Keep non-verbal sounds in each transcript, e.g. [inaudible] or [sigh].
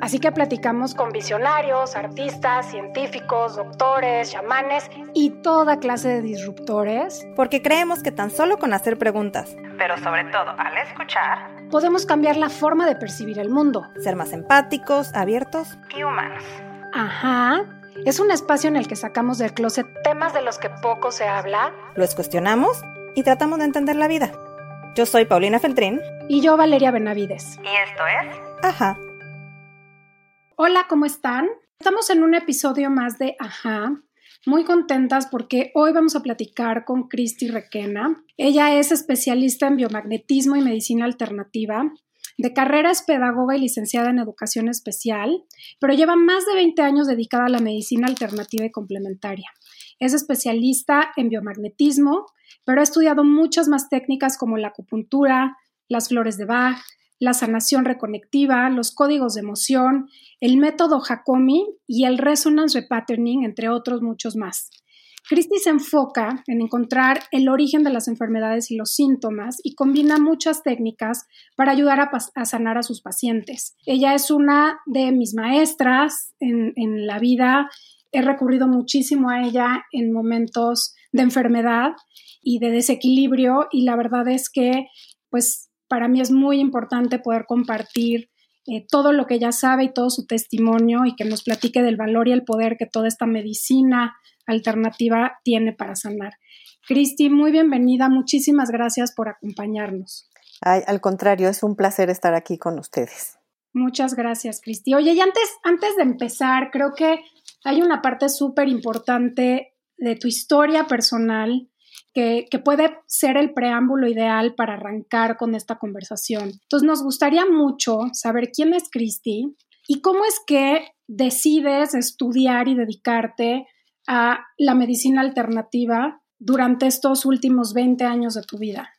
Así que platicamos con visionarios, artistas, científicos, doctores, chamanes y toda clase de disruptores. Porque creemos que tan solo con hacer preguntas, pero sobre todo al escuchar, podemos cambiar la forma de percibir el mundo. Ser más empáticos, abiertos y humanos. Ajá. Es un espacio en el que sacamos del closet temas de los que poco se habla. Los cuestionamos y tratamos de entender la vida. Yo soy Paulina Feltrín. Y yo Valeria Benavides. Y esto es... Ajá. Hola, ¿cómo están? Estamos en un episodio más de Ajá. Muy contentas porque hoy vamos a platicar con Cristi Requena. Ella es especialista en biomagnetismo y medicina alternativa. De carrera es pedagoga y licenciada en educación especial, pero lleva más de 20 años dedicada a la medicina alternativa y complementaria. Es especialista en biomagnetismo, pero ha estudiado muchas más técnicas como la acupuntura, las flores de Bach, la sanación reconectiva, los códigos de emoción, el método Hakomi y el resonance repatterning, entre otros muchos más. Christie se enfoca en encontrar el origen de las enfermedades y los síntomas y combina muchas técnicas para ayudar a, sanar a sus pacientes. Ella es una de mis maestras en, en la vida. He recurrido muchísimo a ella en momentos de enfermedad y de desequilibrio y la verdad es que pues para mí es muy importante poder compartir eh, todo lo que ella sabe y todo su testimonio y que nos platique del valor y el poder que toda esta medicina alternativa tiene para sanar. Cristi, muy bienvenida. Muchísimas gracias por acompañarnos. al contrario, es un placer estar aquí con ustedes. Muchas gracias, Cristi. Oye, y antes, antes de empezar, creo que hay una parte súper importante de tu historia personal que, puede ser el preámbulo ideal para arrancar con esta conversación. Entonces, nos gustaría mucho saber quién es Cristi y cómo es que decides estudiar y dedicarte a la medicina alternativa durante estos últimos 20 años de tu vida.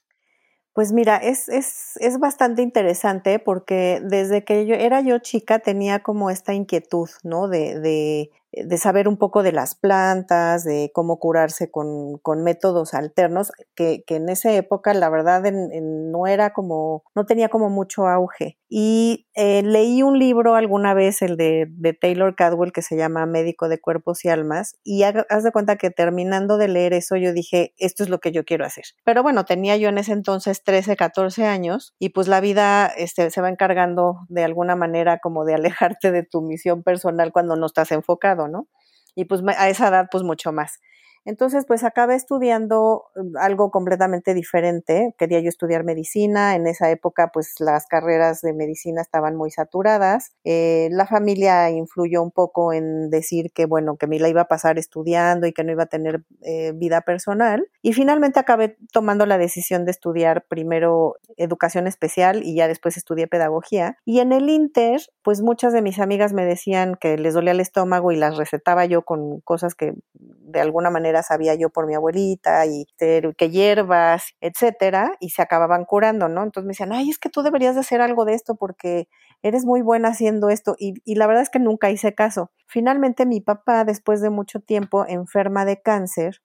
Pues mira, es, es, es, bastante interesante porque desde que yo era yo chica tenía como esta inquietud, ¿no? De, de saber un poco de las plantas, de cómo curarse con, con métodos alternos, que, que, en esa época la verdad no era como, no tenía como mucho auge. Y eh, leí un libro alguna vez, el de, de, Taylor Cadwell, que se llama Médico de Cuerpos y Almas, y haz de cuenta que terminando de leer eso yo dije, esto es lo que yo quiero hacer. Pero bueno, tenía yo en ese entonces 13, 14 años, y pues la vida este, se va encargando de alguna manera como de alejarte de tu misión personal cuando no estás enfocado. ¿No? Y pues a esa edad, pues mucho más. Entonces, pues acabé estudiando mm, algo completamente diferente. Quería yo estudiar medicina. En esa época, pues las carreras de medicina estaban muy saturadas. Eh, la familia influyó un poco en decir que, bueno, que me la iba a pasar estudiando y que no iba a tener eh, vida personal. Y finalmente acabé tomando la decisión de estudiar primero educación especial y ya después estudié pedagogía. Y en el Inter, pues muchas de mis amigas me decían que les dolía el estómago y las recetaba yo con cosas que de alguna manera sabía yo por mi abuelita y que hierbas, etcétera, y se acababan curando, ¿no? Entonces me decían, ay, es que tú deberías de hacer algo de esto porque eres muy buena haciendo esto. Y, y la verdad es que nunca hice caso. Finalmente mi papá, después de mucho tiempo, enferma de cáncer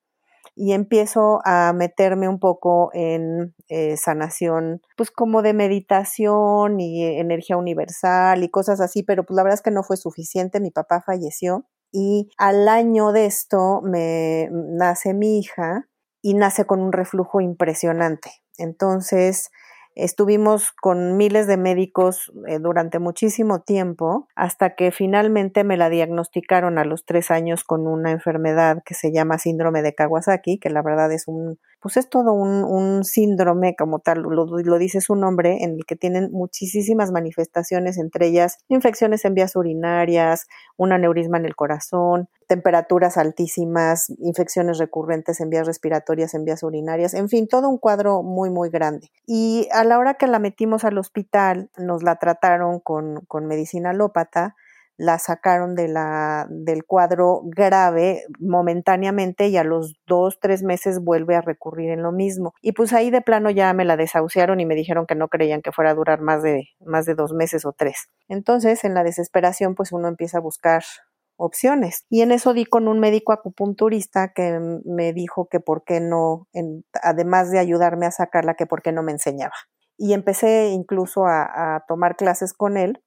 y empiezo a meterme un poco en eh, sanación, pues como de meditación y energía universal y cosas así, pero pues la verdad es que no fue suficiente, mi papá falleció y al año de esto me nace mi hija y nace con un reflujo impresionante. Entonces, Estuvimos con miles de médicos eh, durante muchísimo tiempo hasta que finalmente me la diagnosticaron a los tres años con una enfermedad que se llama síndrome de Kawasaki, que la verdad es un, pues es todo un, un síndrome como tal, lo, dice su nombre, en el que tienen muchísimas manifestaciones, entre ellas infecciones en vías urinarias, un aneurisma en el corazón, temperaturas altísimas, infecciones recurrentes en vías respiratorias, en vías urinarias, en fin, todo un cuadro muy, muy grande. Y a la hora que la metimos al hospital, nos la trataron con, con medicina alópata, la sacaron de la, del cuadro grave momentáneamente y a los dos, tres meses vuelve a recurrir en lo mismo. Y pues ahí de plano ya me la desahuciaron y me dijeron que no creían que fuera a durar más de, más de dos meses o tres. Entonces, en la desesperación, pues uno empieza a buscar opciones. Y en eso di con un médico acupunturista que me dijo que por qué no, además de ayudarme a sacarla, que por qué no me enseñaba. Y empecé incluso a tomar clases con él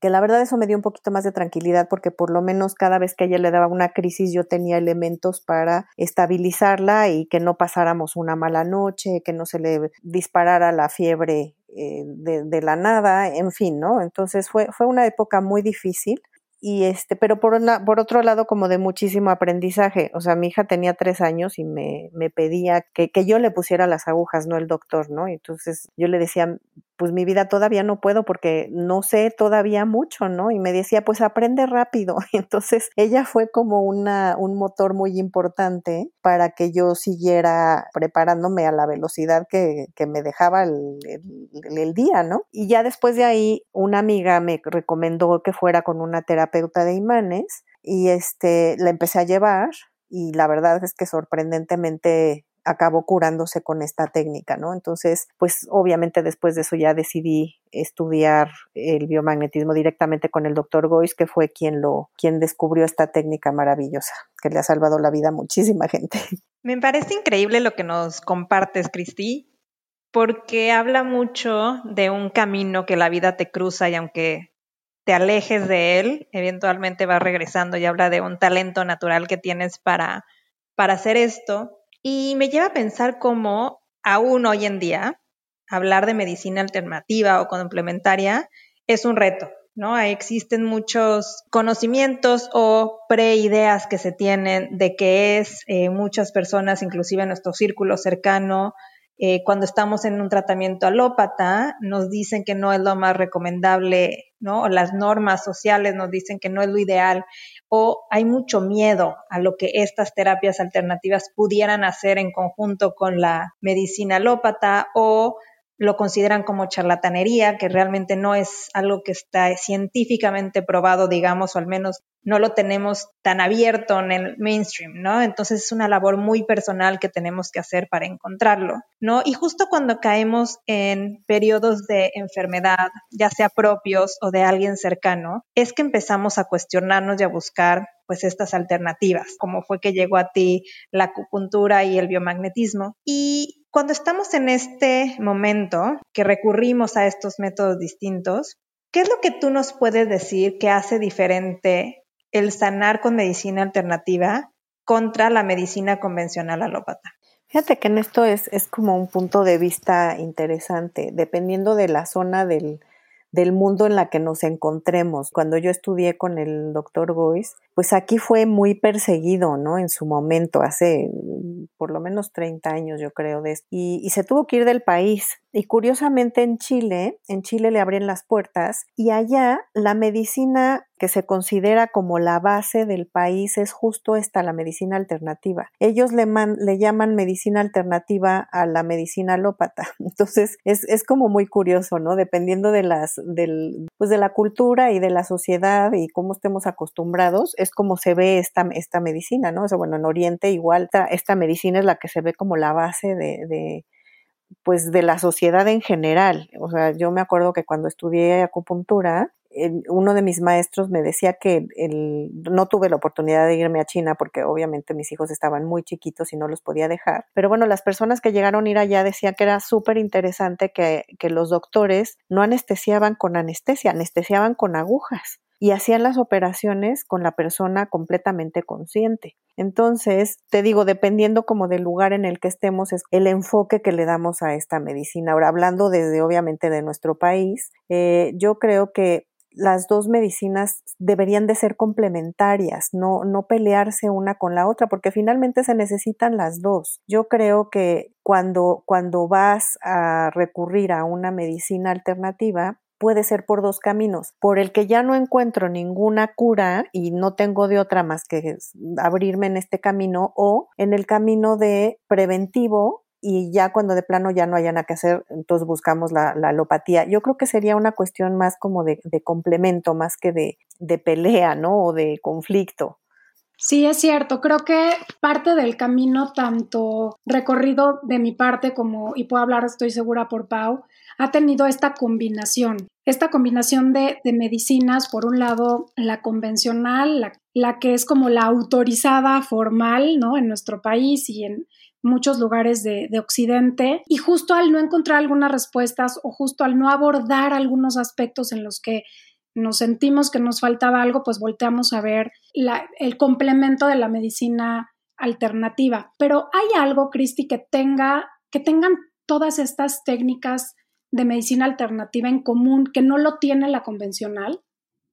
que la verdad eso me dio un poquito más de tranquilidad porque por lo menos cada vez que ella le daba una crisis yo tenía elementos para estabilizarla y que no pasáramos una mala noche, que no se le disparara la fiebre eh, de, la nada, en fin, ¿no? Entonces fue, fue una época muy difícil y este, pero por, una, por otro lado como de muchísimo aprendizaje. O sea, mi hija tenía tres años y me, me pedía que, que yo le pusiera las agujas, no el doctor, ¿no? Entonces yo le decía, pues mi vida todavía no puedo porque no sé todavía mucho, ¿no? Y me decía, pues aprende rápido. [laughs] Entonces ella fue como una, un motor muy importante para que yo siguiera preparándome a la velocidad que, que me dejaba el, el, el, día, ¿no? Y ya después de ahí, una amiga me recomendó que fuera con una terapeuta de imanes y este, la empecé a llevar y la verdad es que sorprendentemente acabó curándose con esta técnica, ¿no? Entonces, pues obviamente después de eso ya decidí estudiar el biomagnetismo directamente con el doctor Gois, que fue quien lo, quien descubrió esta técnica maravillosa, que le ha salvado la vida a muchísima gente. [laughs] Me parece increíble lo que nos compartes, Cristi, porque habla mucho de un camino que la vida te cruza y aunque te alejes de él, eventualmente va regresando y habla de un talento natural que tienes para, para hacer esto. Y me lleva a pensar cómo aún hoy en día hablar de medicina alternativa o complementaria es un reto, ¿no? existen muchos conocimientos o preideas que se tienen de qué es eh, muchas personas, inclusive en nuestro círculo cercano, eh, cuando estamos en un tratamiento alópata, nos dicen que no es lo más recomendable, ¿no? O las normas sociales nos dicen que no es lo ideal, o hay mucho miedo a lo que estas terapias alternativas pudieran hacer en conjunto con la medicina alópata, o lo consideran como charlatanería, que realmente no es algo que está científicamente probado, digamos, o al menos no lo tenemos tan abierto en el mainstream, ¿no? Entonces es una labor muy personal que tenemos que hacer para encontrarlo, ¿no? Y justo cuando caemos en periodos de enfermedad, ya sea propios o de alguien cercano, es que empezamos a cuestionarnos y a buscar pues estas alternativas, como fue que llegó a ti la acupuntura y el biomagnetismo. Y cuando estamos en este momento que recurrimos a estos métodos distintos, ¿qué es lo que tú nos puedes decir que hace diferente el sanar con medicina alternativa contra la medicina convencional alópata? Fíjate que en esto es, es como un punto de vista interesante, dependiendo de la zona del, del mundo en la que nos encontremos. Cuando yo estudié con el doctor Gois, pues aquí fue muy perseguido, ¿no? En su momento, hace mm, por lo menos 30 años, yo creo, de y, y se tuvo que ir del país. Y curiosamente en Chile, en Chile le abren las puertas y allá la medicina que se considera como la base del país es justo esta, la medicina alternativa. Ellos le, le llaman medicina alternativa a la medicina alópata. [laughs] Entonces es, es como muy curioso, ¿no? Dependiendo de las, del, pues de la cultura y de la sociedad y cómo estemos acostumbrados, es como se ve esta, esta medicina, ¿no? O bueno, en Oriente igual esta, esta medicina es la que se ve como la base de, de pues de la sociedad en general. O sea, yo me acuerdo que cuando estudié acupuntura, uno de mis maestros me decía que el, no tuve la oportunidad de irme a China porque obviamente mis hijos estaban muy chiquitos y no los podía dejar. Pero bueno, las personas que llegaron a ir allá decían que era súper interesante que, que los doctores no anestesiaban con anestesia, anestesiaban con agujas y hacían las operaciones con la persona completamente consciente. Entonces, te digo, dependiendo como del lugar en el que estemos, es el enfoque que le damos a esta medicina. Ahora, hablando desde obviamente de nuestro país, eh, yo creo que las dos medicinas deberían de ser complementarias, no, no pelearse una con la otra, porque finalmente se necesitan las dos. Yo creo que cuando, cuando vas a recurrir a una medicina alternativa, puede ser por dos caminos, por el que ya no encuentro ninguna cura y no tengo de otra más que abrirme en este camino o en el camino de preventivo y ya cuando de plano ya no haya nada que hacer, entonces buscamos la, la alopatía. Yo creo que sería una cuestión más como de, de complemento, más que de, de pelea, ¿no? O de conflicto. Sí, es cierto. Creo que parte del camino, tanto recorrido de mi parte como, y puedo hablar, estoy segura, por Pau, ha tenido esta combinación, esta combinación de, de medicinas, por un lado, la convencional, la, la, que es como la autorizada formal, ¿no? En nuestro país y en muchos lugares de, de Occidente, y justo al no encontrar algunas respuestas o justo al no abordar algunos aspectos en los que nos sentimos que nos faltaba algo, pues volteamos a ver el complemento de la medicina alternativa. Pero hay algo, Cristi, que tenga, que tengan todas estas técnicas de medicina alternativa en común que no lo tiene la convencional.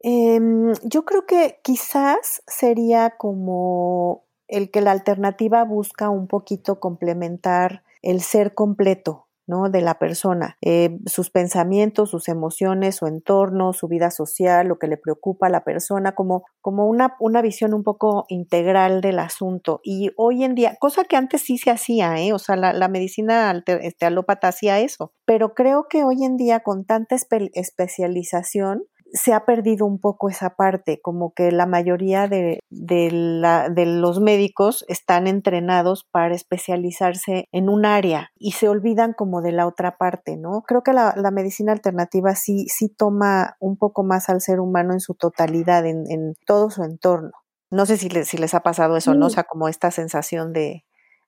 Eh, yo creo que quizás sería como el que la alternativa busca un poquito complementar el ser completo, ¿no? de la persona, eh, sus pensamientos, sus emociones, su entorno, su vida social, lo que le preocupa a la persona, como, como una, una visión un poco integral del asunto. Y hoy en día, cosa que antes sí se hacía, ¿eh? o sea, la, la medicina alter, este, alópata hacía eso, pero creo que hoy en día con tanta espe especialización, se ha perdido un poco esa parte, como que la mayoría de, de, la, de, los médicos están entrenados para especializarse en un área y se olvidan como de la otra parte, ¿no? Creo que la, la medicina alternativa sí, sí toma un poco más al ser humano en su totalidad, en, en todo su entorno. No sé si les, si les ha pasado eso, ¿no? O sea, como esta sensación de,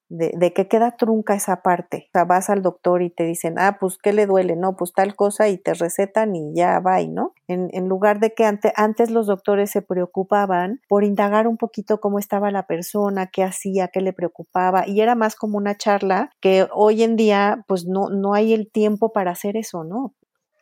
de, de, que queda trunca esa parte. O sea, vas al doctor y te dicen, ah, pues, ¿qué le duele? No, pues tal cosa y te recetan y ya va, ¿no? En, en lugar de que ante, antes los doctores se preocupaban por indagar un poquito cómo estaba la persona, qué hacía, qué le preocupaba, y era más como una charla que hoy en día, pues, no, no hay el tiempo para hacer eso, ¿no?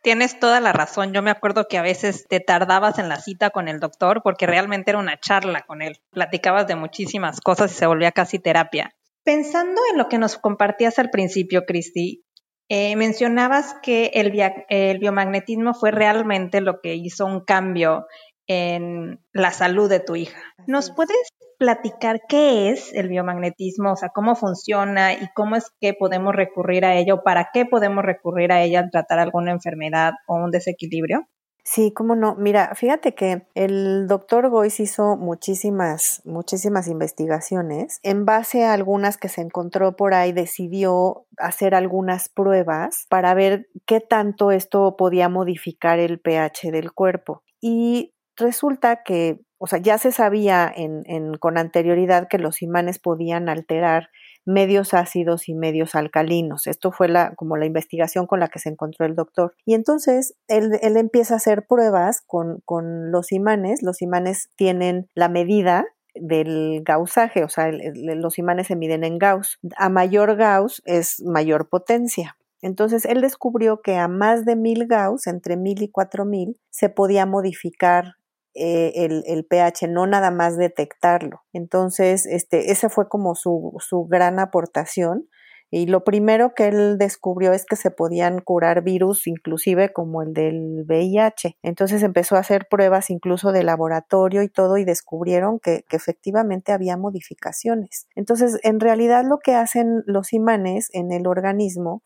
Tienes toda la razón. Yo me acuerdo que a veces te tardabas en la cita con el doctor porque realmente era una charla con él. Platicabas de muchísimas cosas y se volvía casi terapia. Pensando en lo que nos compartías al principio, Cristi, eh, mencionabas que el, el, biomagnetismo fue realmente lo que hizo un cambio en la salud de tu hija. ¿Nos puedes platicar qué es el biomagnetismo? O sea, cómo funciona y cómo es que podemos recurrir a ello, para qué podemos recurrir a ella al tratar alguna enfermedad o un desequilibrio? Sí, cómo no. Mira, fíjate que el doctor Goiz hizo muchísimas, muchísimas investigaciones. En base a algunas que se encontró por ahí, decidió hacer algunas pruebas para ver qué tanto esto podía modificar el pH del cuerpo. Y resulta que, o sea, ya se sabía en, en, con anterioridad que los imanes podían alterar medios ácidos y medios alcalinos. Esto fue la, como la investigación con la que se encontró el doctor. Y entonces él, él empieza a hacer pruebas con, con los imanes. Los imanes tienen la medida del gausaje, o sea, los imanes se miden en Gauss. A mayor Gauss es mayor potencia. Entonces él descubrió que a más de mil Gauss, entre mil y cuatro mil, se podía modificar eh, el, pH, no nada más detectarlo. Entonces, este, esa fue como su, su gran aportación. Y lo primero que él descubrió es que se podían curar virus, inclusive como el del VIH. Entonces empezó a hacer pruebas incluso de laboratorio y todo y descubrieron que, efectivamente había modificaciones. Entonces, en realidad lo que hacen los imanes en el organismo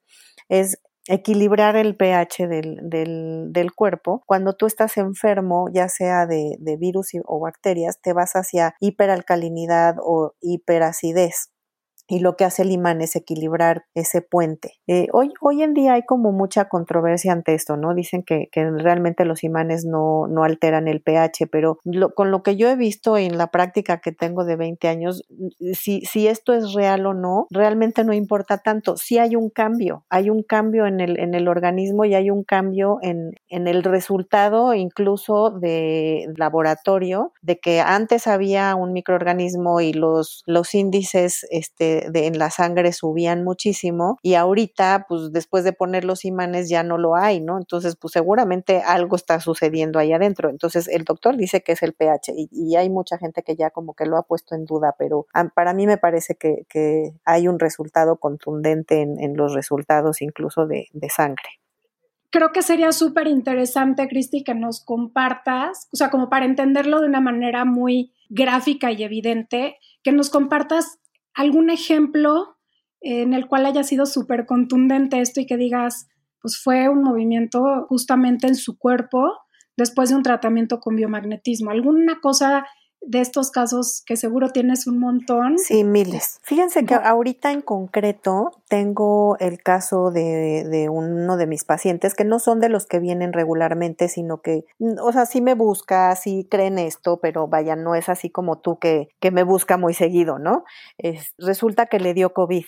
es equilibrar el pH del, del, del, cuerpo. Cuando tú estás enfermo, ya sea de, de virus o bacterias, te vas hacia hiperalcalinidad o hiperacidez y lo que hace el imán es equilibrar ese puente. Eh, hoy, hoy en día hay como mucha controversia ante esto, ¿no? Dicen que, que realmente los imanes no, no, alteran el pH, pero lo, con lo que yo he visto en la práctica que tengo de 20 años, si, si esto es real o no, realmente no importa tanto. Sí hay un cambio, hay un cambio en el, en el organismo y hay un cambio en, en el resultado incluso de laboratorio, de que antes había un microorganismo y los, los índices este, en la sangre subían muchísimo y ahorita, pues después de poner los imanes ya no lo hay, ¿no? Entonces, pues seguramente algo está sucediendo ahí adentro. Entonces, el doctor dice que es el pH y, hay mucha gente que ya como que lo ha puesto en duda, pero para mí me parece que, hay un resultado contundente en, en los resultados incluso de, de sangre creo que sería súper interesante, Cristi, que nos compartas, o sea, como para entenderlo de una manera muy gráfica y evidente, que nos compartas algún ejemplo en el cual haya sido súper contundente esto y que digas, pues fue un movimiento justamente en su cuerpo después de un tratamiento con biomagnetismo. ¿Alguna cosa de estos casos que seguro tienes un montón. Sí, miles. Fíjense que ahorita en concreto tengo el caso de, de, uno de mis pacientes que no son de los que vienen regularmente, sino que, o sea, sí me busca, sí creen esto, pero vaya, no es así como tú que, que me busca muy seguido, ¿no? Es, resulta que le dio COVID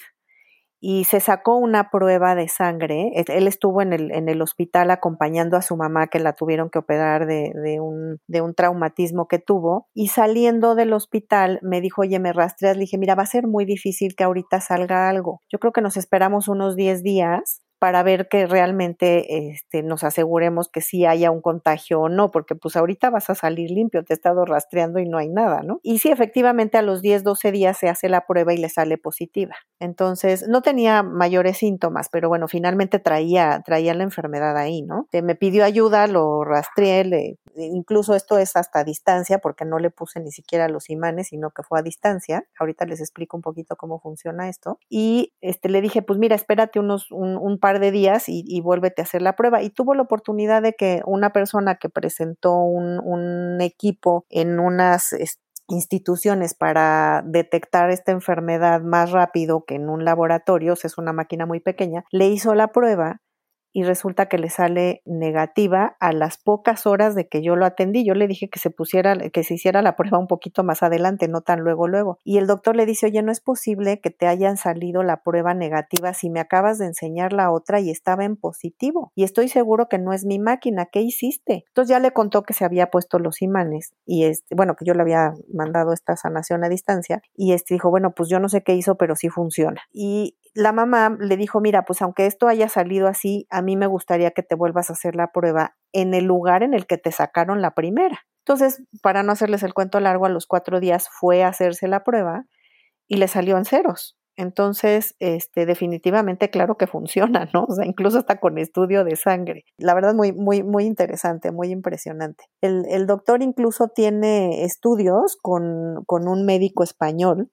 y se sacó una prueba de sangre. Él estuvo en el, en el hospital acompañando a su mamá que la tuvieron que operar de, de, un, de un traumatismo que tuvo y saliendo del hospital me dijo, oye, me rastreas. Le dije, mira, va a ser muy difícil que ahorita salga algo. Yo creo que nos esperamos unos 10 días para ver que realmente este, nos aseguremos que sí haya un contagio o no, porque pues ahorita vas a salir limpio, te he estado rastreando y no hay nada, ¿no? Y sí, efectivamente a los 10, 12 días se hace la prueba y le sale positiva. Entonces, no tenía mayores síntomas, pero bueno, finalmente traía, traía la enfermedad ahí, ¿no? Me pidió ayuda, lo rastreé, incluso esto es hasta distancia, porque no le puse ni siquiera los imanes, sino que fue a distancia. Ahorita les explico un poquito cómo funciona esto. Y este, le dije, pues mira, espérate unos, un, un par de días y, vuélvete a hacer la prueba. Y tuvo la oportunidad de que una persona que presentó un, un equipo en unas instituciones para detectar esta enfermedad más rápido que en un laboratorio, o sea, es una máquina muy pequeña, le hizo la prueba y resulta que le sale negativa a las pocas horas de que yo lo atendí. Yo le dije que se pusiera, que se hiciera la [laughs] prueba un poquito más adelante, no tan luego, luego. Y el doctor le dice, oye, no es posible que te hayan salido la prueba negativa si me acabas de enseñar la otra y estaba en positivo. Y estoy seguro que no es mi máquina. ¿Qué hiciste? Entonces ya le contó que se había puesto los imanes y este, bueno, que yo le había mandado esta sanación a distancia y este dijo, bueno, pues yo no sé qué hizo, pero sí funciona. Y la mamá le dijo, mira, pues aunque esto haya salido así, mí me gustaría que te vuelvas a hacer la prueba en el lugar en el que te sacaron la primera. Entonces, para no hacerles el cuento largo, a los cuatro días fue a hacerse la prueba y le salió en ceros. Entonces, este, definitivamente, claro que funciona, ¿no? O sea, incluso hasta con estudio de sangre. La verdad, muy, muy, muy interesante, muy impresionante. El, el doctor incluso tiene estudios con, con un médico español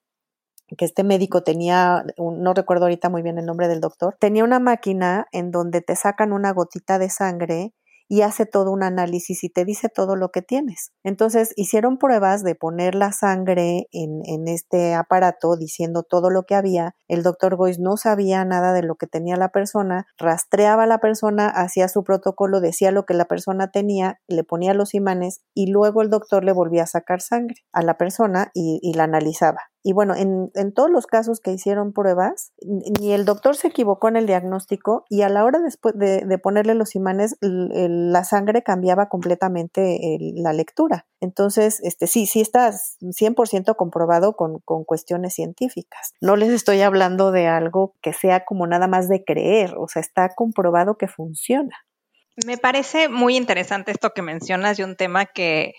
que este médico tenía, no recuerdo ahorita muy bien el nombre del doctor, tenía una máquina en donde te sacan una gotita de sangre y hace todo un análisis y te dice todo lo que tienes. Entonces hicieron pruebas de poner la sangre en, en este aparato diciendo todo lo que había. El doctor Boyce no sabía nada de lo que tenía la persona, rastreaba a la persona, hacía su protocolo, decía lo que la persona tenía, le ponía los imanes y luego el doctor le volvía a sacar sangre a la persona y, y la analizaba. Y bueno, en, en, todos los casos que hicieron pruebas, ni el doctor se equivocó en el diagnóstico y a la hora después de, de ponerle los imanes, la sangre cambiaba completamente el, la lectura. Entonces, este, sí, sí está 100% comprobado con, con cuestiones científicas. No les estoy hablando de algo que sea como nada más de creer, o sea, está comprobado que funciona. Me parece muy interesante esto que mencionas y un tema que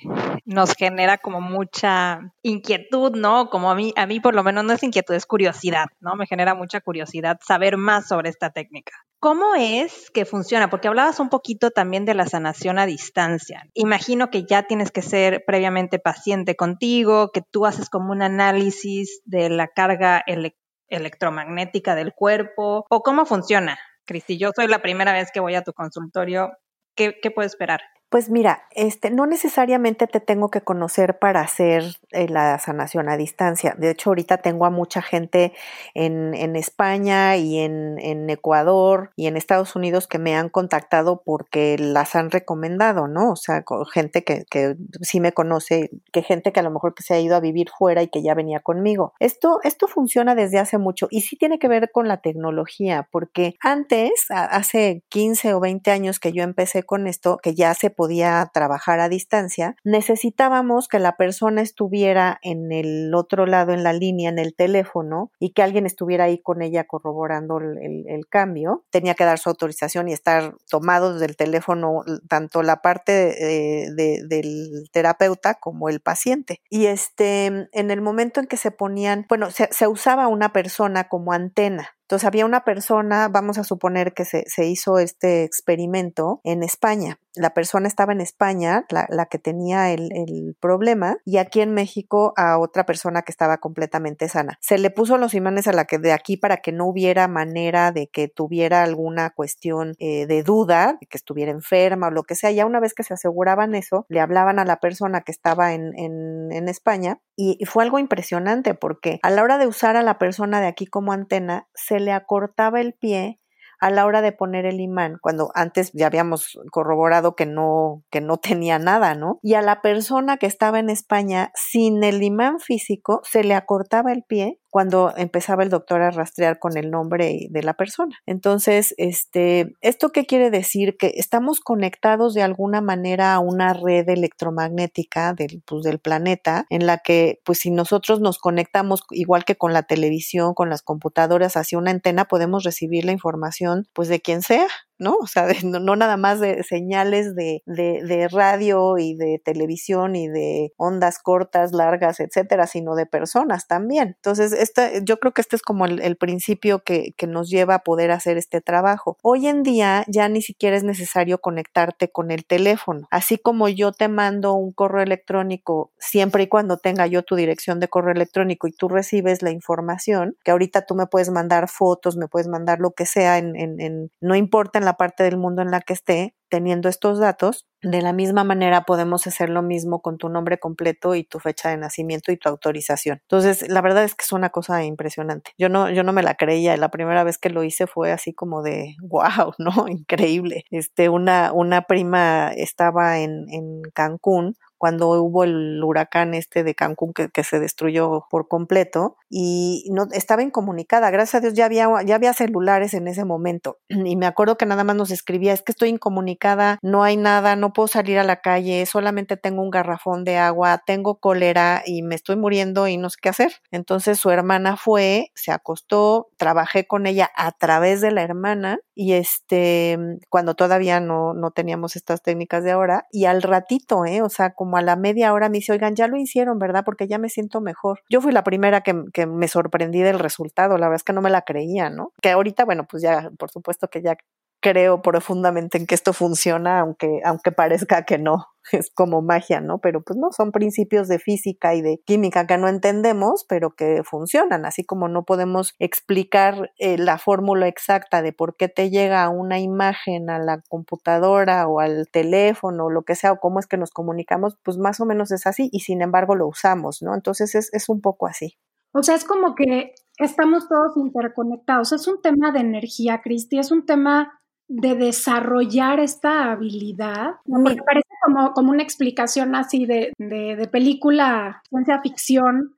nos genera como mucha inquietud, ¿no? Como a mí, a mí por lo menos no es inquietud, es curiosidad, ¿no? Me genera mucha curiosidad saber más sobre esta técnica. ¿Cómo es que funciona? Porque hablabas un poquito también de la sanación a distancia. Imagino que ya tienes que ser previamente paciente contigo, que tú haces como un análisis de la carga ele electromagnética del cuerpo, o cómo funciona. Cristi, yo soy la primera vez que voy a tu consultorio. ¿Qué, qué puedo esperar? Pues mira, este, no necesariamente te tengo que conocer para hacer eh, la sanación a distancia. De hecho, ahorita tengo a mucha gente en, España y en, en, Ecuador y en Estados Unidos que me han contactado porque las han recomendado, ¿no? O sea, gente que, que sí me conoce, que gente que a lo mejor que se ha ido a vivir fuera y que ya venía conmigo. Esto, esto funciona desde hace mucho y sí tiene que ver con la tecnología, porque antes, hace 15 o 20 años que yo empecé con esto, que ya se podía trabajar a distancia, necesitábamos que la persona estuviera en el otro lado en la línea, en el teléfono, y que alguien estuviera ahí con ella corroborando el, cambio. Tenía que dar su autorización y estar tomado del teléfono tanto la parte de, de, del terapeuta como el paciente. Y este, en el momento en que se ponían, bueno, se usaba una persona como antena Entonces había una persona, vamos a suponer que se, hizo este experimento en España. La persona estaba en España, la, que tenía el, problema, y aquí en México a otra persona que estaba completamente sana. Se le puso los imanes a la que de aquí para que no hubiera manera de que tuviera alguna cuestión eh, de duda, de que estuviera enferma o lo que sea. Ya una vez que se aseguraban eso, le hablaban a la persona que estaba en España y, y fue algo impresionante porque a la hora de usar a la persona de aquí como antena, se le acortaba el pie a la hora de poner el imán, cuando antes ya habíamos corroborado que no, que no tenía nada, ¿no? Y a la persona que estaba en España, sin el imán físico, se le acortaba el pie cuando empezaba el doctor a rastrear con el nombre de la persona. Entonces, este, ¿esto qué quiere decir? Que estamos conectados de alguna manera a una red electromagnética del, pues, del planeta, en la que, pues, si nosotros nos conectamos, igual que con la televisión, con las computadoras, hacia una antena, podemos recibir la información, pues, de quien sea, ¿no? O sea, no, nada más de señales de, de, radio y de televisión y de ondas cortas, largas, etcétera, sino de personas también. Entonces, este, yo creo que este es como el, principio que, que, nos lleva a poder hacer este trabajo. Hoy en día ya ni siquiera es necesario conectarte con el teléfono. Así como yo te mando un correo electrónico siempre y cuando tenga yo tu dirección de correo electrónico y tú recibes la información, que ahorita tú me puedes mandar fotos, me puedes mandar lo que sea, en, en, en no importa en parte del mundo en la que esté, teniendo estos datos, de la misma manera podemos hacer lo mismo con tu nombre completo y tu fecha de nacimiento y tu autorización. Entonces, la verdad es que es una cosa impresionante. Yo no, yo no me la creía. La primera vez que lo hice fue así como de wow, [laughs] ¿no? Increíble. Este, una, una prima estaba en, en Cancún cuando hubo el huracán este de Cancún que, se destruyó por completo y no estaba incomunicada. Gracias a Dios ya había, ya había celulares en ese momento. [clears throat] Y me acuerdo que nada más nos escribía, es que estoy incomunicada, no hay nada, no puedo salir a la calle, solamente tengo un garrafón de agua, tengo cólera y me estoy muriendo y no sé qué hacer. Entonces su hermana fue, se acostó, trabajé con ella a través de la hermana y este, cuando todavía no, no teníamos estas técnicas de ahora y al ratito, ¿eh? O sea, como a la media hora me dice, oigan, ya lo hicieron, ¿verdad? Porque ya me siento mejor. Yo fui la primera que, que me sorprendí del resultado, la verdad es que no me la creía, ¿no? Que ahorita, bueno, pues ya, por supuesto que ya creo profundamente en que esto funciona, aunque, aunque parezca que no, [laughs] es como magia, ¿no? Pero pues no, son principios de física y de química que no entendemos, pero que funcionan, así como no podemos explicar eh, la fórmula exacta de por qué te llega una imagen a la computadora o al teléfono o lo que sea, o cómo es que nos comunicamos, pues más o menos es así y sin embargo lo usamos, ¿no? Entonces es, es un poco así. O sea, es como que estamos todos interconectados. Es un tema de energía, Cristi, es un tema de desarrollar esta habilidad, porque parece como, como una explicación así de, de, de película, ciencia ficción,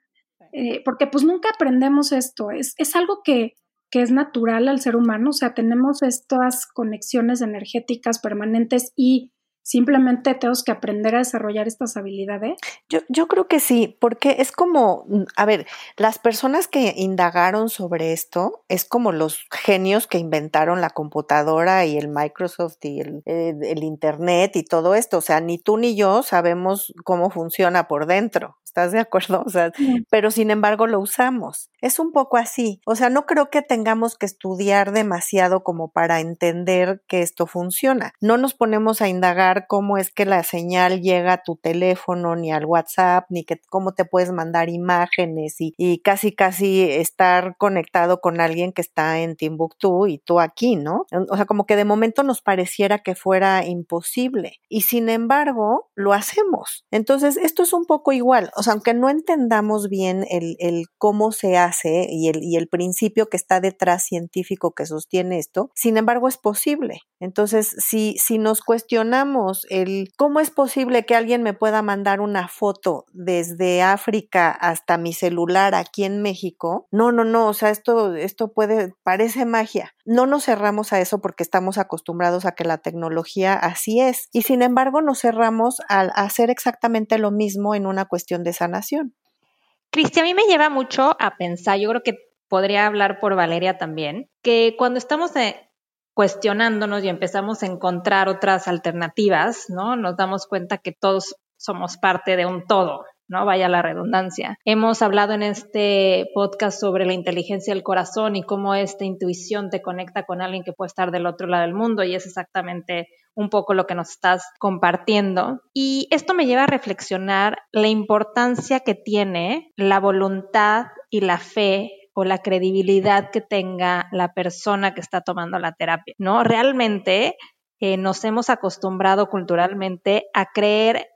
eh, porque pues nunca aprendemos esto, es, es algo que, que es natural al ser humano, o sea, tenemos estas conexiones energéticas permanentes y simplemente tenemos que aprender a desarrollar estas habilidades? Yo, yo creo que sí, porque es como, a ver, las personas que indagaron sobre esto es como los genios que inventaron la computadora y el Microsoft y el, el, el Internet y todo esto. O sea, ni tú ni yo sabemos cómo funciona por dentro. ¿Estás de acuerdo? O sea, sí. pero sin embargo lo usamos. Es un poco así. O sea, no creo que tengamos que estudiar demasiado como para entender que esto funciona. No nos ponemos a indagar cómo es que la señal llega a tu teléfono, ni al WhatsApp, ni que cómo te puedes mandar imágenes y, y casi casi estar conectado con alguien que está en Timbuktu y tú aquí, ¿no? O sea, como que de momento nos pareciera que fuera imposible. Y sin embargo, lo hacemos. Entonces, esto es un poco igual o sea, aunque no entendamos bien el, cómo se hace y el, principio que está detrás científico que sostiene esto, sin embargo es posible. Entonces, si, si nos cuestionamos el cómo es posible que alguien me pueda mandar una foto desde África hasta mi celular aquí en México, no, no, no, o sea, esto, esto puede, parece magia. No nos cerramos a eso porque estamos acostumbrados a que la tecnología así es. Y sin embargo, nos cerramos a, a hacer exactamente lo mismo en una cuestión de sanación. Cristi, a mí me lleva mucho a pensar, yo creo que podría hablar por Valeria también, que cuando estamos de, cuestionándonos y empezamos a encontrar otras alternativas, ¿no? Nos damos cuenta que todos somos parte de un todo, ¿no? Vaya la redundancia. Hemos hablado en este podcast sobre la inteligencia del corazón y cómo esta intuición te conecta con alguien que puede estar del otro lado del mundo y es exactamente un poco lo que nos estás compartiendo. Y esto me lleva a reflexionar la importancia que tiene la voluntad y la fe o la credibilidad que tenga la persona que está tomando la terapia, ¿no? Realmente eh, nos hemos acostumbrado culturalmente a creer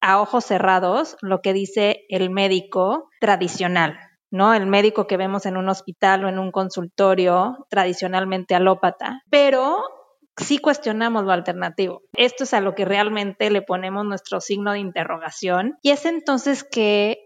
a ojos cerrados lo que dice el médico tradicional, ¿no? El médico que vemos en un hospital o en un consultorio tradicionalmente alópata. Pero sí cuestionamos lo alternativo. Esto es a lo que realmente le ponemos nuestro signo de interrogación. Y es entonces que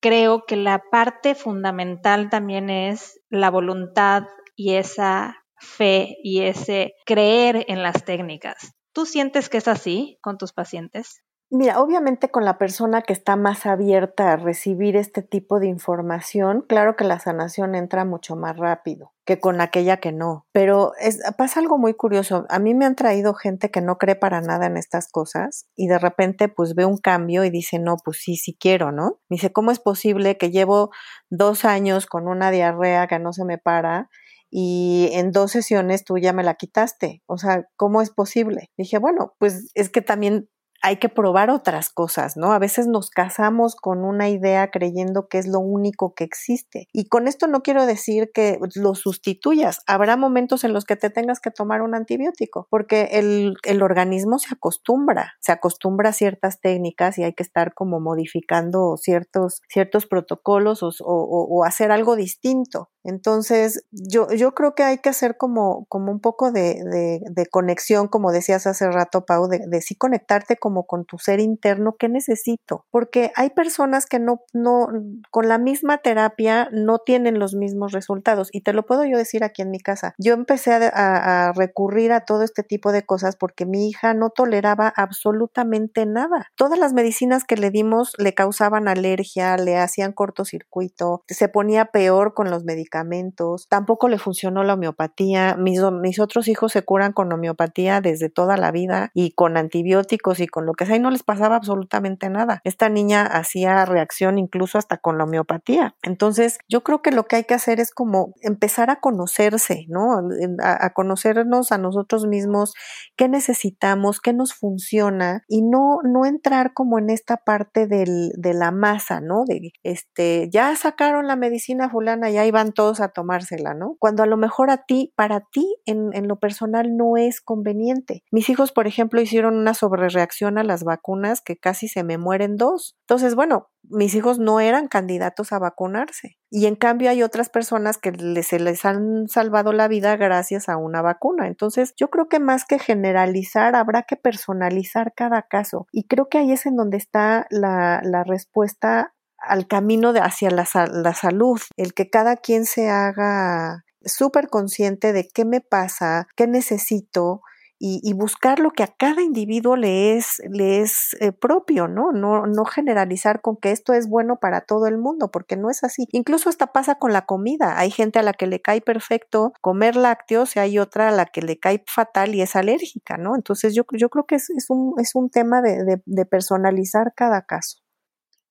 creo que la parte fundamental también es la voluntad y esa fe y ese creer en las técnicas. ¿Tú sientes que es así con tus pacientes? Mira, obviamente con la persona que está más abierta a recibir este tipo de información, claro que la sanación entra mucho más rápido que con aquella que no. Pero es, pasa algo muy curioso. A mí me han traído gente que no cree para nada en estas cosas y de repente pues ve un cambio y dice, no, pues sí, sí quiero, ¿no? Me dice, ¿cómo es posible que llevo dos años con una diarrea que no se me para y en dos sesiones tú ya me la quitaste. O sea, ¿cómo es posible? Dije, bueno, pues es que también hay que probar otras cosas, ¿no? A veces nos casamos con una idea creyendo que es lo único que existe. Y con esto no quiero decir que lo sustituyas. Habrá momentos en los que te tengas que tomar un antibiótico, porque el, el organismo se acostumbra, se acostumbra a ciertas técnicas y hay que estar como modificando ciertos, ciertos protocolos o, o, o hacer algo distinto. Entonces, yo, yo creo que hay que hacer como, como un poco de, de, conexión, como decías hace rato, Pau, de, de sí conectarte como con tu ser interno, ¿qué necesito? Porque hay personas que no, no, con la misma terapia no tienen los mismos resultados. Y te lo puedo yo decir aquí en mi casa. Yo empecé a, a, a recurrir a todo este tipo de cosas porque mi hija no toleraba absolutamente nada. Todas las medicinas que le dimos le causaban alergia, le hacían cortocircuito, se ponía peor con los medicamentos medicamentos, tampoco le funcionó la homeopatía. Mis, mis otros hijos se curan con homeopatía desde toda la vida y con antibióticos y con lo que sea y no les pasaba absolutamente nada. Esta niña hacía reacción incluso hasta con la homeopatía. Entonces, yo creo que lo que hay que hacer es como empezar a conocerse, ¿no? A, conocernos a nosotros mismos, qué necesitamos, qué nos funciona y no, no entrar como en esta parte de la masa, ¿no? Este, ya sacaron la medicina fulana, ya iban todos a tomársela, ¿no? Cuando a lo mejor a ti, para ti, en, en lo personal no es conveniente. Mis hijos, por ejemplo, hicieron una sobrereacción a las vacunas que casi se me mueren dos. Entonces, bueno, mis hijos no eran candidatos a vacunarse. Y en cambio hay otras personas que se les han salvado la vida gracias a una vacuna. Entonces yo creo que más que generalizar, habrá que personalizar cada caso. Y creo que ahí es en donde está la, la respuesta al camino de hacia la, la salud, el que cada quien se haga súper consciente de qué me pasa, qué necesito, y, buscar lo que a cada individuo le es, le es eh, propio, ¿no? ¿no? No generalizar con que esto es bueno para todo el mundo, porque no es así. Incluso hasta pasa con la comida. Hay gente a la que le cae perfecto comer lácteos y hay otra a la que le cae fatal y es alérgica, ¿no? Entonces yo, yo creo que es, es, un, es un tema de, de personalizar cada caso.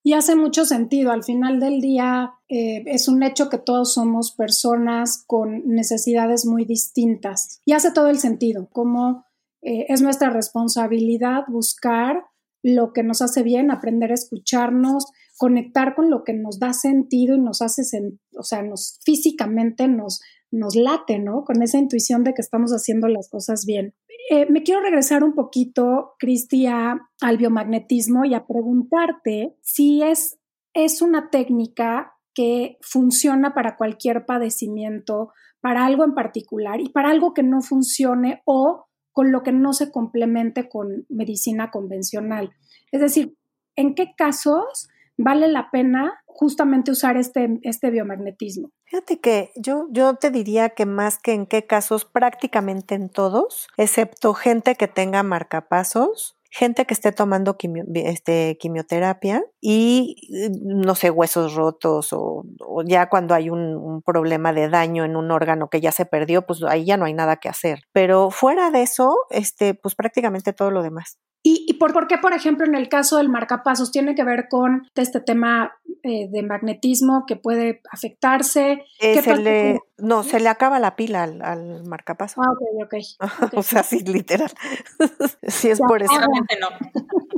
Y hace mucho sentido. Al final del día eh, es un hecho que todos somos personas con necesidades muy distintas. Y hace todo el sentido, como eh, es nuestra responsabilidad buscar lo que nos hace bien, aprender a escucharnos, conectar con lo que nos da sentido y nos hace, o sea, nos físicamente nos, nos late, ¿no? Con esa intuición de que estamos haciendo las cosas bien. Eh, me quiero regresar un poquito, Cristi, al biomagnetismo y a preguntarte si es, es una técnica que funciona para cualquier padecimiento, para algo en particular y para algo que no funcione o con lo que no se complemente con medicina convencional. Es decir, ¿en qué casos vale la pena justamente usar este, este biomagnetismo? Fíjate que yo, yo te diría que más que en qué casos, prácticamente en todos, excepto gente que tenga marcapasos, gente que esté tomando este, quimioterapia y, no sé, huesos rotos o, o ya cuando hay un, un, problema de daño en un órgano que ya se perdió, pues ahí ya no hay nada que hacer. Pero fuera de eso, este, pues prácticamente todo lo demás. ¿Y, y por, por, qué, por ejemplo, en el caso del marcapasos tiene que ver con este tema eh, de magnetismo que puede afectarse? Eh, se le, no, se le acaba la pila al, al marcapaso. Ah, ok, ok. [laughs] okay. o sea, sí, literal. [laughs] sí, es por eso. Obviamente no.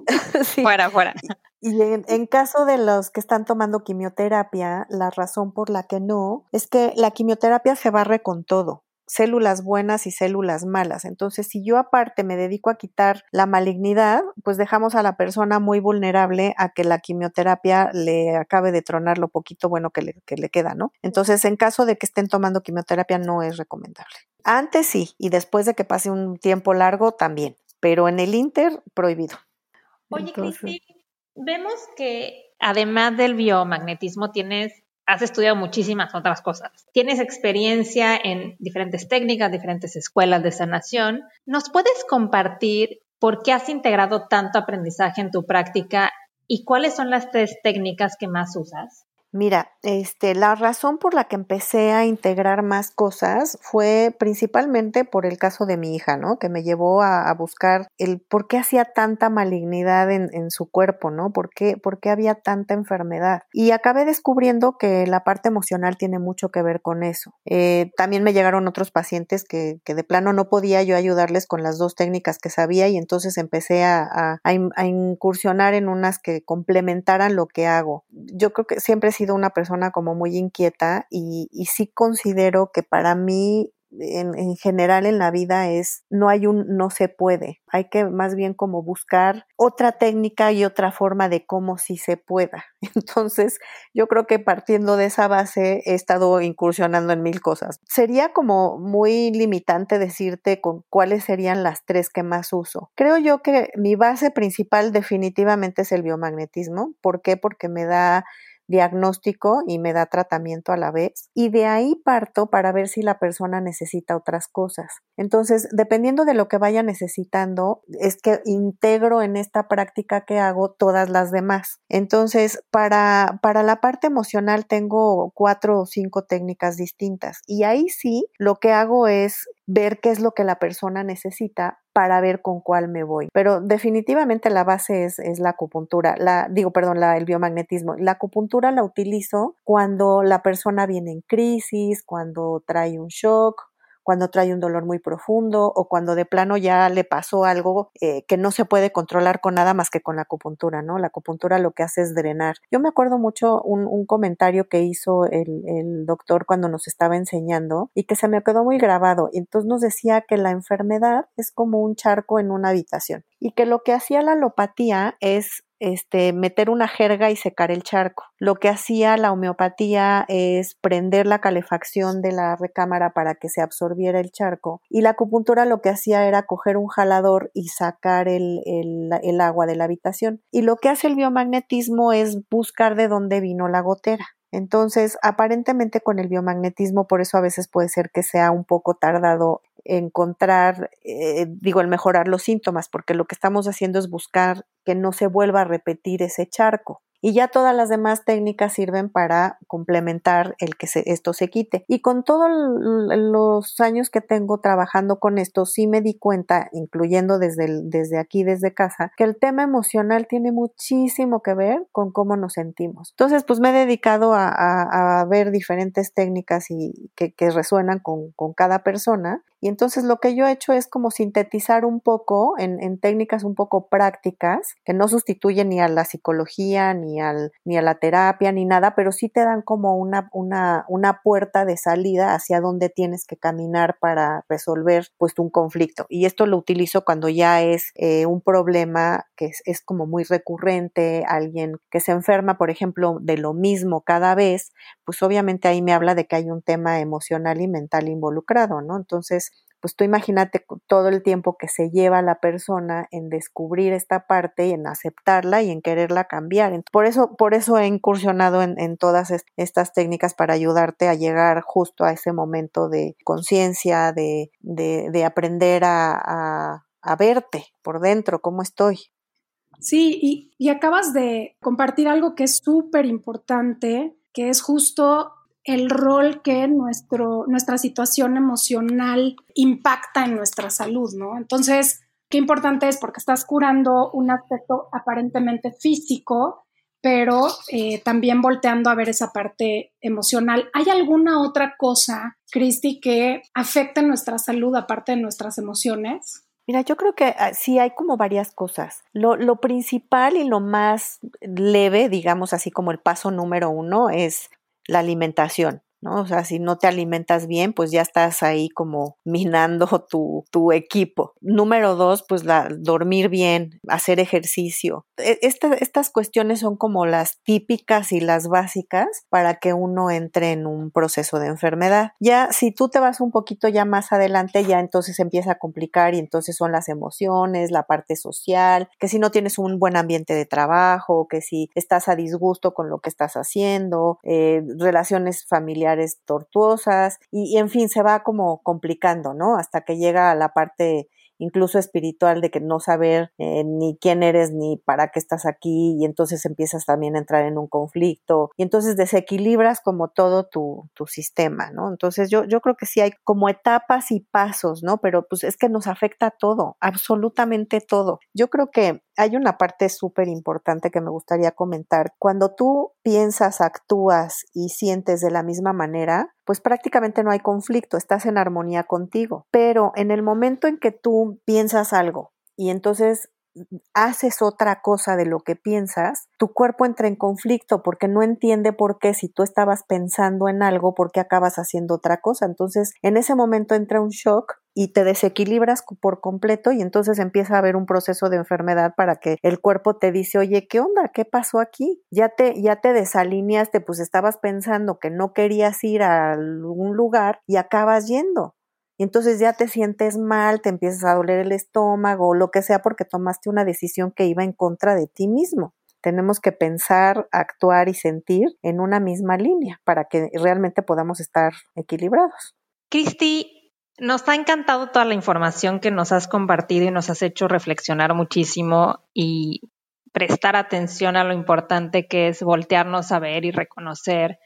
[laughs] sí. Fuera, fuera. Y en, en, caso de los que están tomando quimioterapia, la razón por la que no es que la quimioterapia se barre con todo células buenas y células malas. Entonces, si yo aparte me dedico a quitar la malignidad, pues dejamos a la persona muy vulnerable a que la quimioterapia le acabe de tronar lo poquito bueno que le, que le queda, ¿no? Entonces, en caso de que estén tomando quimioterapia, no es recomendable. Antes sí, y después de que pase un tiempo largo también, pero en el Inter, prohibido. Oye, Entonces, Cristi, vemos que además del biomagnetismo tienes has estudiado muchísimas otras cosas. Tienes experiencia en diferentes técnicas, diferentes escuelas de sanación. ¿Nos puedes compartir por qué has integrado tanto aprendizaje en tu práctica y cuáles son las tres técnicas que más usas? Mira, este, la razón por la que empecé a integrar más cosas fue principalmente por el caso de mi hija, ¿no? Que me llevó a, buscar el por qué hacía tanta malignidad en, en su cuerpo, ¿no? ¿Por qué, ¿Por qué había tanta enfermedad? Y acabé descubriendo que la parte emocional tiene mucho que ver con eso. Eh, también me llegaron otros pacientes que, que, de plano no podía yo ayudarles con las dos técnicas que sabía y entonces empecé a, a, a incursionar en unas que complementaran lo que hago. Yo creo que siempre he sido una persona como muy inquieta y, y sí considero que para mí en, en, general en la vida es no hay un no se puede. Hay que más bien como buscar otra técnica y otra forma de cómo sí se pueda. [laughs] Entonces, yo creo que partiendo de esa base he estado incursionando en mil cosas. Sería como muy limitante decirte con cuáles serían las tres que más uso. Creo yo que mi base principal definitivamente es el biomagnetismo. ¿Por qué? Porque me da diagnóstico y me da tratamiento a la vez. Y de ahí parto para ver si la persona necesita otras cosas. Entonces, dependiendo de lo que vaya necesitando, es que integro en esta práctica que hago todas las demás. Entonces, para, para la parte emocional tengo cuatro o cinco técnicas distintas. Y ahí sí, lo que hago es ver qué es lo que la persona necesita para ver con cuál me voy. Pero definitivamente la base es, es la acupuntura, la, digo, perdón, la, el biomagnetismo. La acupuntura la utilizo cuando la persona viene en crisis, cuando trae un shock, cuando trae un dolor muy profundo o cuando de plano ya le pasó algo eh, que no se puede controlar con nada más que con la acupuntura, ¿no? La acupuntura lo que hace es drenar. Yo me acuerdo mucho un, un comentario que hizo el, el, doctor cuando nos estaba enseñando y que se me quedó muy grabado. Entonces nos decía que la enfermedad es como un charco en una habitación y que lo que hacía la alopatía es este, meter una jerga y secar el charco. Lo que hacía la homeopatía es prender la calefacción de la recámara para que se absorbiera el charco. Y la acupuntura lo que hacía era coger un jalador y sacar el, agua de la habitación. Y lo que hace el biomagnetismo es buscar de dónde vino la gotera. Entonces, aparentemente con el biomagnetismo, por eso a veces puede ser que sea un poco tardado encontrar, eh, digo, el mejorar los síntomas, porque lo que estamos haciendo es buscar que no se vuelva a repetir ese charco y ya todas las demás técnicas sirven para complementar el que se, esto se quite. Y con todos los años que tengo trabajando con esto, sí me di cuenta, incluyendo desde, el, desde aquí, desde casa, que el tema emocional tiene muchísimo que ver con cómo nos sentimos. Entonces, pues me he dedicado a, a, a ver diferentes técnicas y que, que resuenan con, con, cada persona. Y entonces lo que yo he hecho es como sintetizar un poco en, en técnicas un poco prácticas que no sustituyen ni a la psicología ni al, ni a la terapia, ni nada, pero sí te dan como una, una, una puerta de salida hacia donde tienes que caminar para resolver pues un conflicto. Y esto lo utilizo cuando ya es eh, un problema que es, es como muy recurrente, alguien que se enferma, por ejemplo, de lo mismo cada vez, pues obviamente ahí me habla de que hay un tema emocional y mental involucrado, ¿no? Entonces, pues tú imagínate todo el tiempo que se lleva la persona en descubrir esta parte y en aceptarla y en quererla cambiar. Por eso, por eso he incursionado en, todas estas técnicas para ayudarte a llegar justo a ese momento de conciencia, de, de, de, aprender a, a, a verte por dentro, cómo estoy. Sí, y, y acabas de compartir algo que es súper importante, que es justo el rol que nuestro, nuestra situación emocional impacta en nuestra salud, ¿no? Entonces, qué importante es porque estás curando un aspecto aparentemente físico, pero eh, también volteando a ver esa parte emocional. ¿Hay alguna otra cosa, Cristi, que afecte nuestra salud aparte de nuestras emociones? Mira, yo creo que ah, sí hay como varias cosas. Lo, lo, principal y lo más leve, digamos así como el paso número uno, es la alimentación. ¿No? O sea, si no te alimentas bien, pues ya estás ahí como minando [laughs] tu, tu equipo. Número dos, pues la, dormir bien, hacer ejercicio. E, estas cuestiones son como las típicas y las básicas para que uno entre en un proceso de enfermedad. Ya si tú te vas un poquito ya más adelante, ya entonces empieza a complicar y entonces son las emociones, la parte social, que si no tienes un buen ambiente de trabajo, que si estás a disgusto con lo que estás haciendo, eh, relaciones familiares tortuosas y, en fin, se va como complicando, ¿no? Hasta que llega a la parte incluso espiritual de que no saber eh, ni quién eres ni para qué estás aquí y entonces empiezas también a entrar en un conflicto y entonces desequilibras como todo tu, tu sistema, ¿no? Entonces yo, yo creo que sí hay como etapas y pasos, ¿no? Pero pues es que nos afecta todo, absolutamente todo. Yo creo que hay una parte súper importante que me gustaría comentar. Cuando tú piensas, actúas y sientes de la misma manera, pues prácticamente no hay conflicto, estás en armonía contigo. Pero en el momento en que tú piensas algo y entonces haces otra cosa de lo que piensas, tu cuerpo entra en conflicto porque no entiende por qué si tú estabas pensando en algo, por qué acabas haciendo otra cosa. Entonces, en ese momento entra un shock y te desequilibras por completo y entonces empieza a haber un proceso de enfermedad para que el cuerpo te dice, oye, ¿qué onda? ¿Qué pasó aquí? Ya te, ya te desalineaste, pues estabas pensando que no querías ir a algún lugar y acabas yendo. Y entonces ya te sientes mal, te empiezas a doler el estómago o lo que sea porque tomaste una decisión que iba en contra de ti mismo. Tenemos que pensar, actuar y sentir en una misma línea para que realmente podamos estar equilibrados. Cristi, nos ha encantado toda la información que nos has compartido y nos has hecho reflexionar muchísimo y prestar atención a lo importante que es voltearnos a ver y reconocer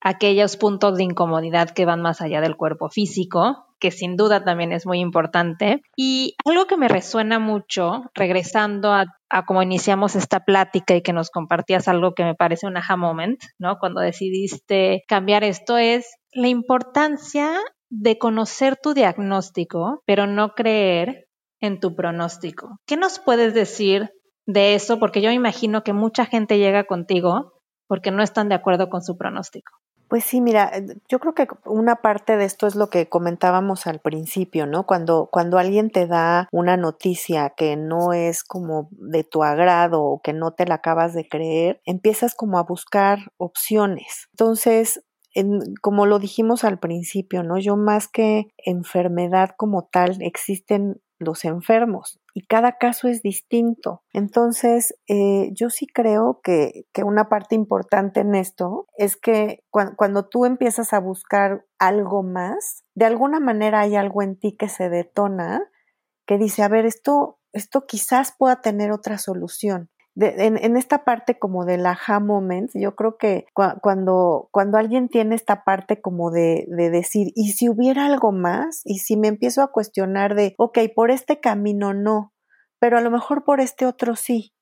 aquellos puntos de incomodidad que van más allá del cuerpo físico, que sin duda también es muy importante. Y algo que me resuena mucho, regresando a, cómo iniciamos esta plática y que nos compartías algo que me parece un aha moment, ¿no? Cuando decidiste cambiar esto, es la importancia de conocer tu diagnóstico, pero no creer en tu pronóstico. ¿Qué nos puedes decir de eso? Porque yo imagino que mucha gente llega contigo porque no están de acuerdo con su pronóstico. Pues sí, mira, yo creo que una parte de esto es lo que comentábamos al principio, ¿no? Cuando, cuando alguien te da una noticia que no es como de tu agrado o que no te la acabas de creer, empiezas como a buscar opciones. Entonces, como lo dijimos al principio, ¿no? Yo más que enfermedad como tal, existen los enfermos y cada caso es distinto. Entonces, eh, yo sí creo que, una parte importante en esto es que cuando tú empiezas a buscar algo más, de alguna manera hay algo en ti que se detona, que dice, a ver, esto, esto quizás pueda tener otra solución en, esta parte como del aha moment, yo creo que cuando, cuando alguien tiene esta parte como de, de, decir, ¿y si hubiera algo más? Y si me empiezo a cuestionar de, ok, por este camino no, pero a lo mejor por este otro sí.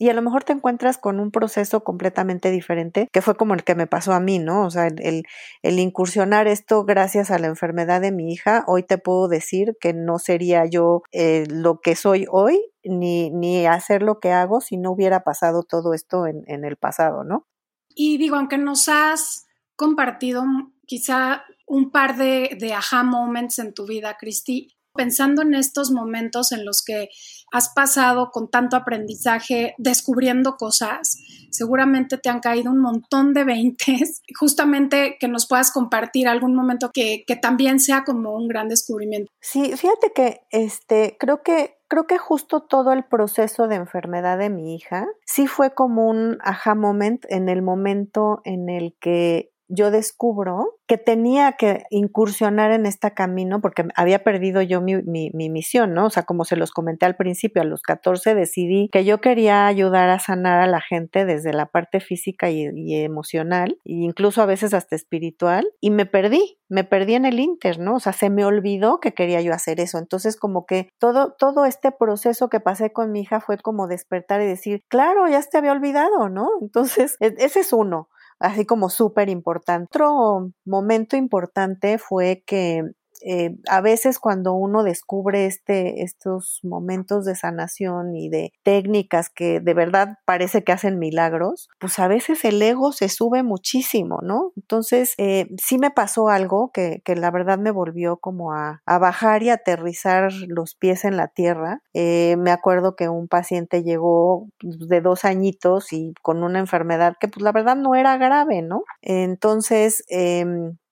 Y a lo mejor te encuentras con un proceso completamente diferente, que fue como el que me pasó a mí, ¿no? O sea, el, el, incursionar esto gracias a la enfermedad de mi hija, hoy te puedo decir que no sería yo eh, lo que soy hoy, ni, ni hacer lo que hago si no hubiera pasado todo esto en, el pasado, ¿no? Y digo, aunque nos has compartido quizá un par de, de aha moments en tu vida, Cristi, pensando en estos momentos en los que has pasado con tanto aprendizaje, descubriendo cosas, seguramente te han caído un montón de veintes, [laughs] justamente que nos puedas compartir algún momento que, que también sea como un gran descubrimiento. Sí, fíjate que este, creo que creo que justo todo el proceso de enfermedad de mi hija sí fue como un aha moment en el momento en el que yo descubro que tenía que incursionar en este camino porque había perdido yo mi, mi, misión, ¿no? O sea, como se los comenté al principio, a los 14 decidí que yo quería ayudar a sanar a la gente desde la parte física y, emocional, e incluso a veces hasta espiritual, y me perdí, me perdí en el Inter, ¿no? O sea, se me olvidó que quería yo hacer eso. Entonces, como que todo, todo este proceso que pasé con mi hija fue como despertar y decir, claro, ya te había olvidado, ¿no? Entonces, e, ese es uno así como súper importante. Otro momento importante fue que eh, a veces cuando uno descubre este, estos momentos de sanación y de técnicas que de verdad parece que hacen milagros, pues a veces el ego se sube muchísimo, ¿no? Entonces, eh, sí me pasó algo que, que, la verdad me volvió como a, bajar y aterrizar los pies en la tierra. Eh, me acuerdo que un paciente llegó pues, de dos añitos y con una enfermedad que pues la verdad no era grave, ¿no? Entonces, eh,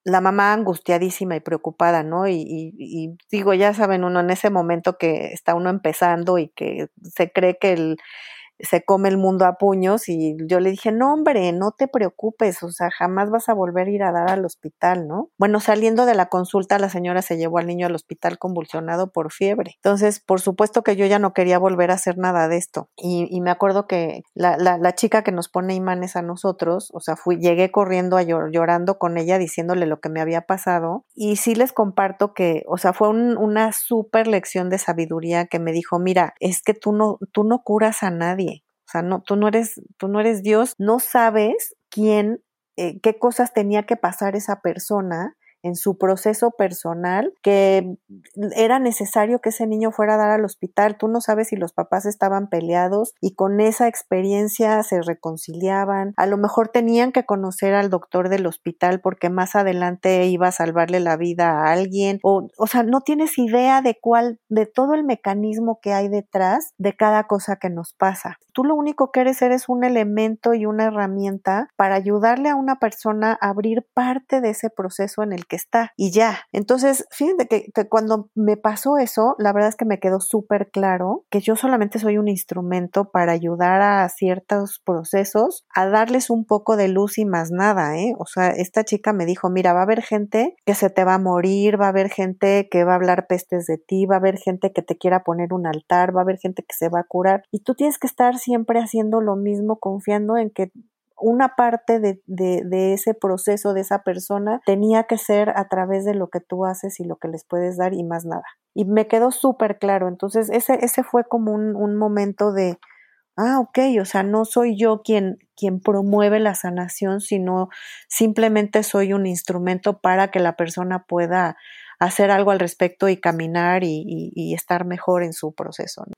la mamá angustiadísima y preocupada, ¿no? Y, y, y, digo, ya saben uno en ese momento que está uno empezando y que se cree que el, se come el mundo a puños y yo le dije, no hombre, no te preocupes, o sea, jamás vas a volver a ir a dar al hospital, ¿no? Bueno, saliendo de la consulta, la señora se llevó al niño al hospital convulsionado por fiebre. Entonces, por supuesto que yo ya no quería volver a hacer nada de esto. Y, me acuerdo que la, la, chica que nos pone imanes a nosotros, o sea, fui, llegué corriendo a llor, llorando con ella, diciéndole lo que me había pasado. Y sí les comparto que, o sea, fue un, una súper lección de sabiduría que me dijo, mira, es que tú no, tú no curas a nadie o sea, no, tú no eres, tú no eres Dios, no sabes quién, eh, qué cosas tenía que pasar esa persona en su proceso personal que era necesario que ese niño fuera a dar al hospital. Tú no sabes si los papás estaban peleados y con esa experiencia se reconciliaban. A lo mejor tenían que conocer al doctor del hospital porque más adelante iba a salvarle la vida a alguien. O, o sea, no tienes idea de cuál, de todo el mecanismo que hay detrás de cada cosa que nos pasa. Tú lo único que eres eres un elemento y una herramienta para ayudarle a una persona a abrir parte de ese proceso en el está y ya. Entonces, fíjense que, que cuando me pasó eso, la verdad es que me quedó súper claro que yo solamente soy un instrumento para ayudar a ciertos procesos a darles un poco de luz y más nada, ¿eh? O sea, esta chica me dijo, mira, va a haber gente que se te va a morir, va a haber gente que va a hablar pestes de ti, va a haber gente que te quiera poner un altar, va a haber gente que se va a curar y tú tienes que estar siempre haciendo lo mismo, confiando en que una parte de, de, ese proceso de esa persona tenía que ser a través de lo que tú haces y lo que les puedes dar y más nada. Y me quedó súper claro. Entonces, ese, ese fue como un, un, momento de, ah, ok, o sea, no soy yo quien, quien promueve la sanación, sino simplemente soy un instrumento para que la persona pueda hacer algo al respecto y caminar y, y, y estar mejor en su proceso. ¿no?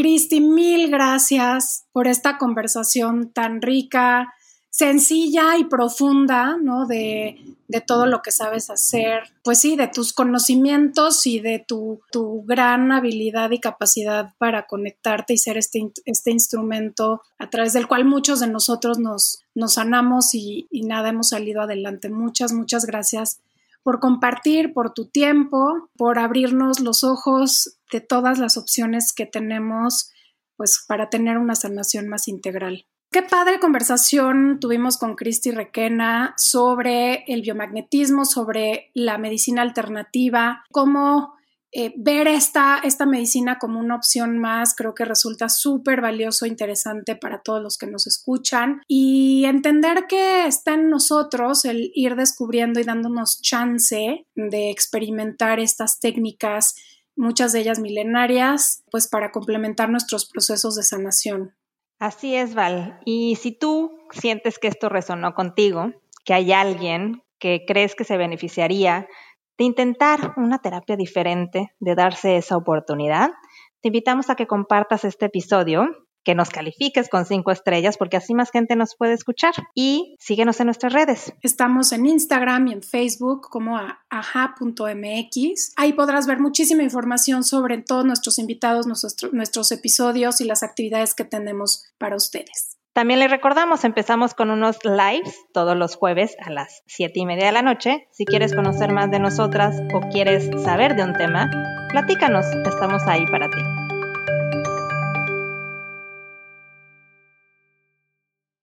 Cristi, mil gracias por esta conversación tan rica, sencilla y profunda, ¿no? De, de, todo lo que sabes hacer, pues sí, de tus conocimientos y de tu, tu gran habilidad y capacidad para conectarte y ser este, este, instrumento a través del cual muchos de nosotros nos, nos sanamos y, y nada, hemos salido adelante. Muchas, muchas gracias por compartir, por tu tiempo, por abrirnos los ojos de todas las opciones que tenemos pues para tener una sanación más integral. Qué padre conversación tuvimos con Cristi Requena sobre el biomagnetismo, sobre la medicina alternativa, cómo eh, ver esta, esta medicina como una opción más creo que resulta súper valioso, interesante para todos los que nos escuchan y entender que está en nosotros el ir descubriendo y dándonos chance de experimentar estas técnicas, muchas de ellas milenarias, pues para complementar nuestros procesos de sanación. Así es, Val. Y si tú sientes que esto resonó contigo, que hay alguien que crees que se beneficiaría de intentar una terapia diferente, de darse esa oportunidad, te invitamos a que compartas este episodio, que nos califiques con cinco estrellas, porque así más gente nos puede escuchar. Y síguenos en nuestras redes. Estamos en Instagram y en Facebook como aja.mx. Ahí podrás ver muchísima información sobre todos nuestros invitados, nuestros, nuestros episodios y las actividades que tenemos para ustedes. También les recordamos, empezamos con unos lives todos los jueves a las 7 y media de la noche. Si quieres conocer más de nosotras o quieres saber de un tema, platícanos, estamos ahí para ti.